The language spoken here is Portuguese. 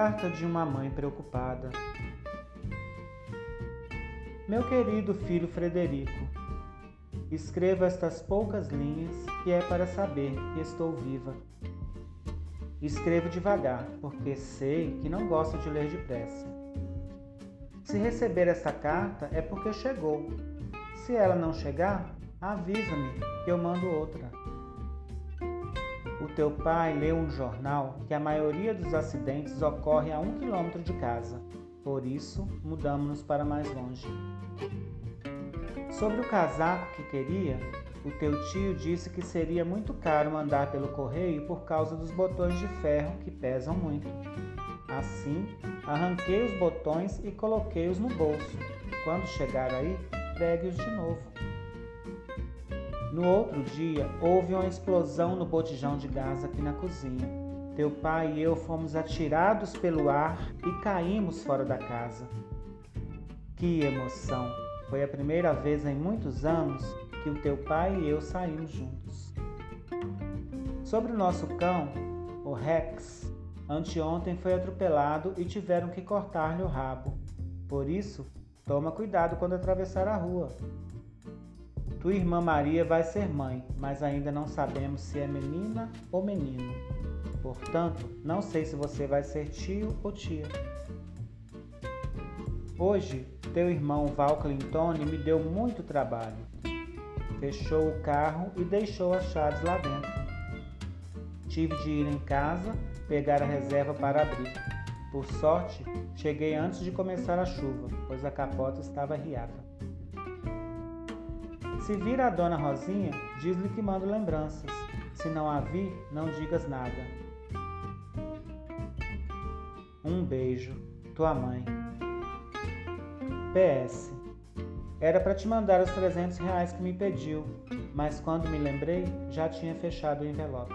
Carta de uma mãe preocupada. Meu querido filho Frederico, escrevo estas poucas linhas que é para saber que estou viva. Escrevo devagar, porque sei que não gosto de ler depressa. Se receber esta carta é porque chegou. Se ela não chegar, avisa-me que eu mando outra. O teu pai leu um jornal que a maioria dos acidentes ocorre a um quilômetro de casa. Por isso, mudamos-nos para mais longe. Sobre o casaco que queria, o teu tio disse que seria muito caro mandar pelo correio por causa dos botões de ferro que pesam muito. Assim, arranquei os botões e coloquei-os no bolso. Quando chegar aí, pregue-os de novo. No outro dia, houve uma explosão no botijão de gás aqui na cozinha. Teu pai e eu fomos atirados pelo ar e caímos fora da casa. Que emoção! Foi a primeira vez em muitos anos que o teu pai e eu saímos juntos. Sobre o nosso cão, o Rex, anteontem foi atropelado e tiveram que cortar-lhe o rabo. Por isso, toma cuidado quando atravessar a rua. Tua irmã Maria vai ser mãe, mas ainda não sabemos se é menina ou menino. Portanto, não sei se você vai ser tio ou tia. Hoje, teu irmão Val Clintone me deu muito trabalho. Fechou o carro e deixou as chaves lá dentro. Tive de ir em casa pegar a reserva para abrir. Por sorte, cheguei antes de começar a chuva, pois a capota estava riada. Se vir a dona Rosinha, diz-lhe que mando lembranças. Se não a vi, não digas nada. Um beijo, tua mãe. PS. Era para te mandar os 300 reais que me pediu, mas quando me lembrei, já tinha fechado o envelope.